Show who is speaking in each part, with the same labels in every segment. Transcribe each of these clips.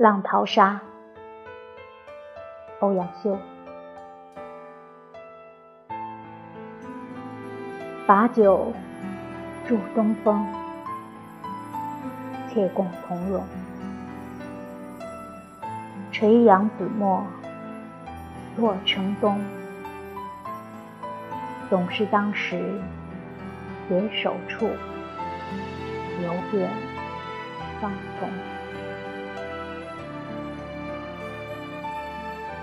Speaker 1: 浪淘沙，欧阳修。把酒祝东风，且共同荣。垂杨紫陌，洛城东。总是当时携手处，游遍芳丛。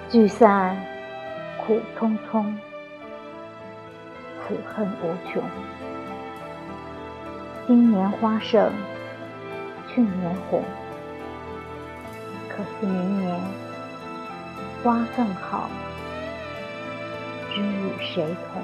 Speaker 1: 聚散苦匆匆，此恨无穷。今年花胜去年红，可惜明年花更好，知与谁同？